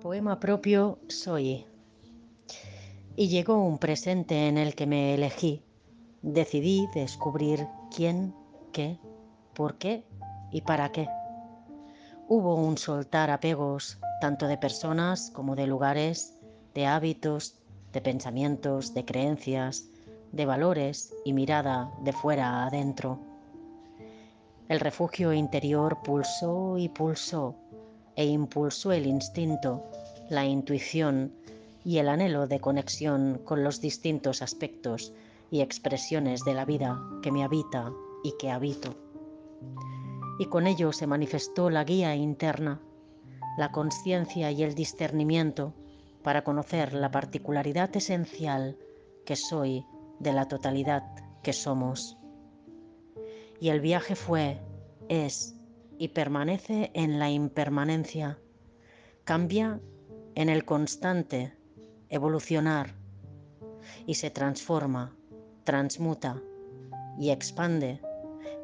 Poema propio Soy. Y llegó un presente en el que me elegí. Decidí descubrir quién, qué, por qué y para qué. Hubo un soltar apegos tanto de personas como de lugares, de hábitos, de pensamientos, de creencias, de valores y mirada de fuera a adentro. El refugio interior pulsó y pulsó e impulsó el instinto, la intuición y el anhelo de conexión con los distintos aspectos y expresiones de la vida que me habita y que habito. Y con ello se manifestó la guía interna, la conciencia y el discernimiento para conocer la particularidad esencial que soy de la totalidad que somos. Y el viaje fue, es y permanece en la impermanencia. Cambia en el constante evolucionar y se transforma, transmuta y expande,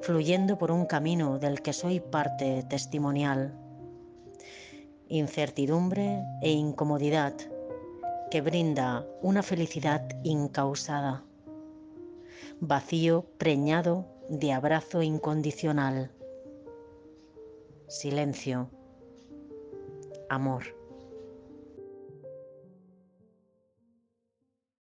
fluyendo por un camino del que soy parte testimonial. Incertidumbre e incomodidad que brinda una felicidad incausada. Vacío preñado de abrazo incondicional silencio, amor.